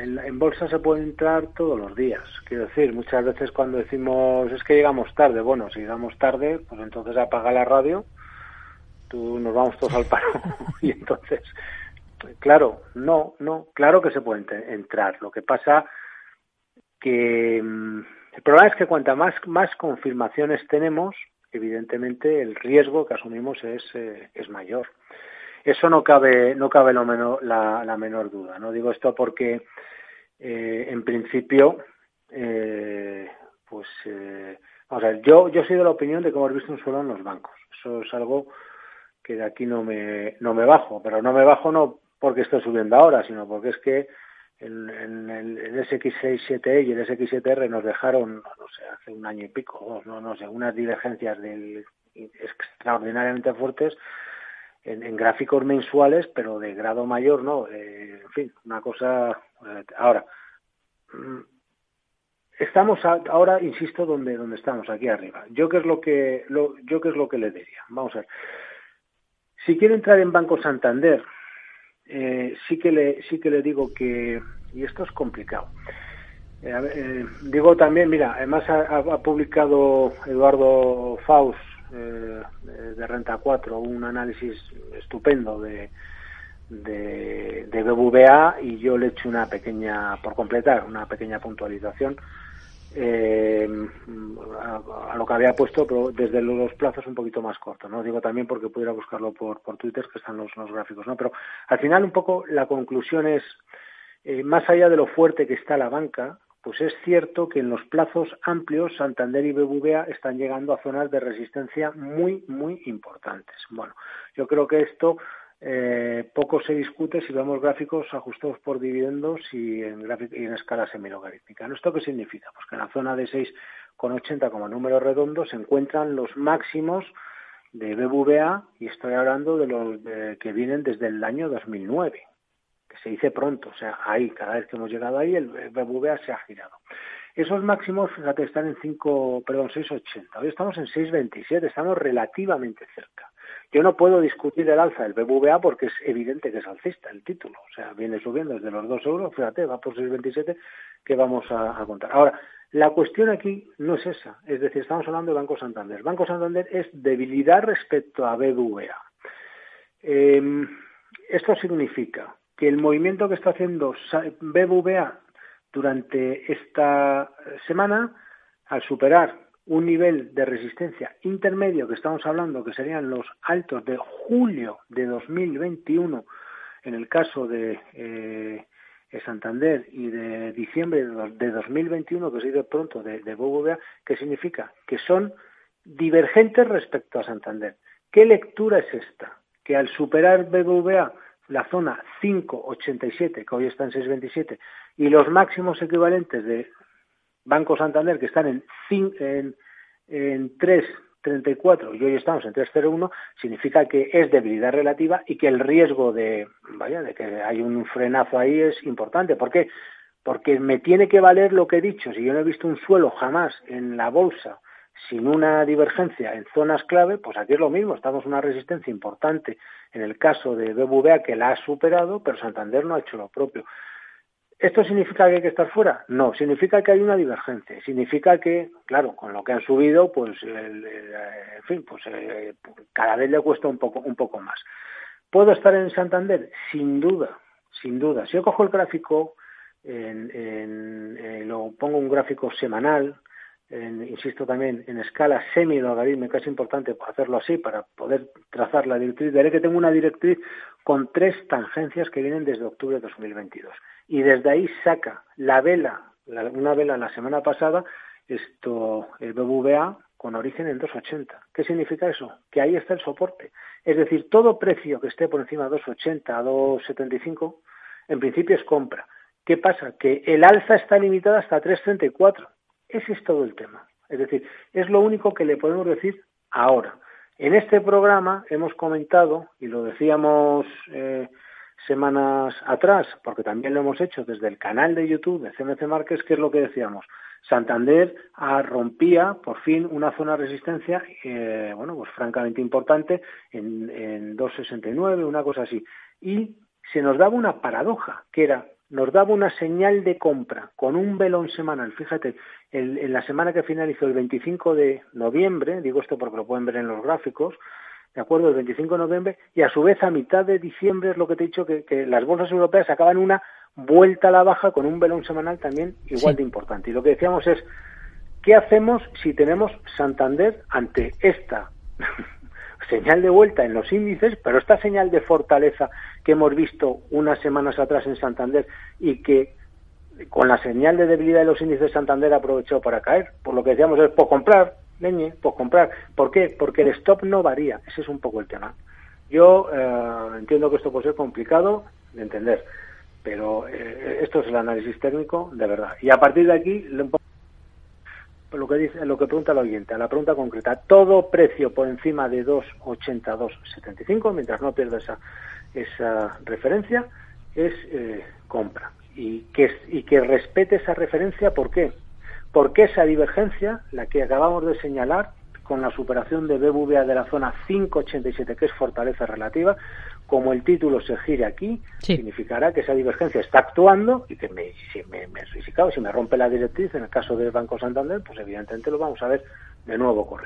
en, bolsa se puede entrar todos los días. Quiero decir, muchas veces cuando decimos es que llegamos tarde, bueno, si llegamos tarde, pues entonces apaga la radio, tú nos vamos todos al paro y entonces, claro, no, no, claro que se puede entrar. Lo que pasa que mm, el problema es que cuanta más, más confirmaciones tenemos, evidentemente el riesgo que asumimos es, eh, es mayor. Eso no cabe, no cabe lo menor, la, la menor duda. No digo esto porque, eh, en principio, eh, pues, eh, vamos a yo, yo soy de la opinión de que hemos visto un suelo en los bancos. Eso es algo que de aquí no me, no me bajo, pero no me bajo no porque estoy subiendo ahora, sino porque es que el, el, el SX67 y el SX7R nos dejaron, no sé, hace un año y pico, no, no sé, unas divergencias del, extraordinariamente fuertes en, gráficos mensuales, pero de grado mayor, ¿no? Eh, en fin, una cosa. Eh, ahora, mm, estamos ahora, insisto, donde donde estamos, aquí arriba. Yo qué es lo que lo, yo qué es lo que le diría. Vamos a ver. Si quiere entrar en Banco Santander, eh, sí que le sí que le digo que y esto es complicado. digo también, mira, además ha, ha publicado Eduardo Faust eh, Renta 4, un análisis estupendo de, de, de, y yo le he hecho una pequeña, por completar, una pequeña puntualización eh, a, lo que había puesto, pero desde los plazos un poquito más cortos, ¿no? Digo también porque pudiera buscarlo por, por Twitter, que están los, los gráficos, ¿no? Pero al final un poco la conclusión es, eh, más allá de lo fuerte que está la banca, pues es cierto que en los plazos amplios Santander y BBVA están llegando a zonas de resistencia muy, muy importantes. Bueno, yo creo que esto eh, poco se discute si vemos gráficos ajustados por dividendos y en, y en escala semilogarítmica. ¿Esto qué significa? Pues que en la zona de 6,80 como número redondo se encuentran los máximos de BBVA y estoy hablando de los que vienen desde el año 2009 se dice pronto, o sea, ahí, cada vez que hemos llegado ahí, el BBVA se ha girado. Esos máximos, fíjate, están en 5, perdón, 6,80. Hoy estamos en 6,27, estamos relativamente cerca. Yo no puedo discutir el alza del BBVA porque es evidente que es alcista el título. O sea, viene subiendo desde los 2 euros, fíjate, va por 6,27 que vamos a, contar. Ahora, la cuestión aquí no es esa. Es decir, estamos hablando de Banco Santander. Banco Santander es debilidad respecto a BBVA. Em, esto significa que el movimiento que está haciendo BBVA durante esta semana, al superar un nivel de resistencia intermedio que estamos hablando, que serían los altos de julio de 2021, en el caso de eh, Santander, y de diciembre de 2021, que se dice pronto, de, de BBVA, ¿qué significa? Que son divergentes respecto a Santander. ¿Qué lectura es esta? Que al superar BBVA la zona 5,87, que hoy está en 6,27, y los máximos equivalentes de Banco Santander, que están en, en, en 3,34 y hoy estamos en 3,01, significa que es debilidad relativa y que el riesgo de, vaya, de que hay un frenazo ahí es importante. ¿Por qué? Porque me tiene que valer lo que he dicho. Si yo no he visto un suelo jamás en la bolsa sin una divergencia en zonas clave, pues aquí es lo mismo, estamos en una resistencia importante en el caso de BBVA que la ha superado, pero Santander no ha hecho lo propio. ¿Esto significa que hay que estar fuera? No, significa que hay una divergencia. Significa que, claro, con lo que han subido, pues, en fin, pues eh, cada vez le cuesta un poco, un poco más. ¿Puedo estar en Santander? Sin duda, sin duda. Si yo cojo el gráfico, en, en, eh, lo pongo un gráfico semanal, insisto también, en escala semi-logarítmica, es importante hacerlo así para poder trazar la directriz. Veré que tengo una directriz con tres tangencias que vienen desde octubre de 2022. Y desde ahí saca la vela, una vela la semana pasada, esto, el BBVA con origen en 2,80. ¿Qué significa eso? Que ahí está el soporte. Es decir, todo precio que esté por encima de 2,80 a 2,75, en principio es compra. ¿Qué pasa? Que el alza está limitada hasta 3,34 ese es todo el tema. Es decir, es lo único que le podemos decir ahora. En este programa hemos comentado, y lo decíamos eh, semanas atrás, porque también lo hemos hecho desde el canal de YouTube de CMC Márquez, que es lo que decíamos. Santander rompía por fin una zona de resistencia, eh, bueno, pues francamente importante, en, en 2,69, una cosa así. Y se nos daba una paradoja, que era nos daba una señal de compra con un velón semanal. Fíjate, en la semana que finalizó el 25 de noviembre, digo esto porque lo pueden ver en los gráficos, ¿de acuerdo? El 25 de noviembre, y a su vez a mitad de diciembre es lo que te he dicho, que, las bolsas europeas acaban una vuelta a la baja con un velón semanal también igual de importante. Y lo que decíamos es, ¿qué hacemos si tenemos Santander ante esta señal de vuelta en los índices, pero esta señal de fortaleza que hemos visto unas semanas atrás en Santander y que con la señal de debilidad de los índices de Santander aprovechó para caer. Por lo que decíamos es, por comprar, leñe, por comprar. ¿Por qué? Porque el stop no varía. Ese es un poco el tema. Yo eh, entiendo que esto puede ser complicado de entender, pero eh, esto es el análisis técnico de verdad. Y a partir de aquí, lo que dice, lo que pregunta el oyente, a la pregunta concreta, todo precio por encima de 2,8275, mientras no pierda esa, esa referencia, es eh, compra. Y que, y que respete esa referencia, ¿por qué? Porque esa divergencia, la que acabamos de señalar, con la superación de BBVA de la zona 587, que es fortaleza relativa, como el título se gire aquí, significará que esa divergencia está actuando y que me, si, me, me, si, si me rompe la directriz, en el caso del Banco Santander, pues evidentemente lo vamos a ver de nuevo correr.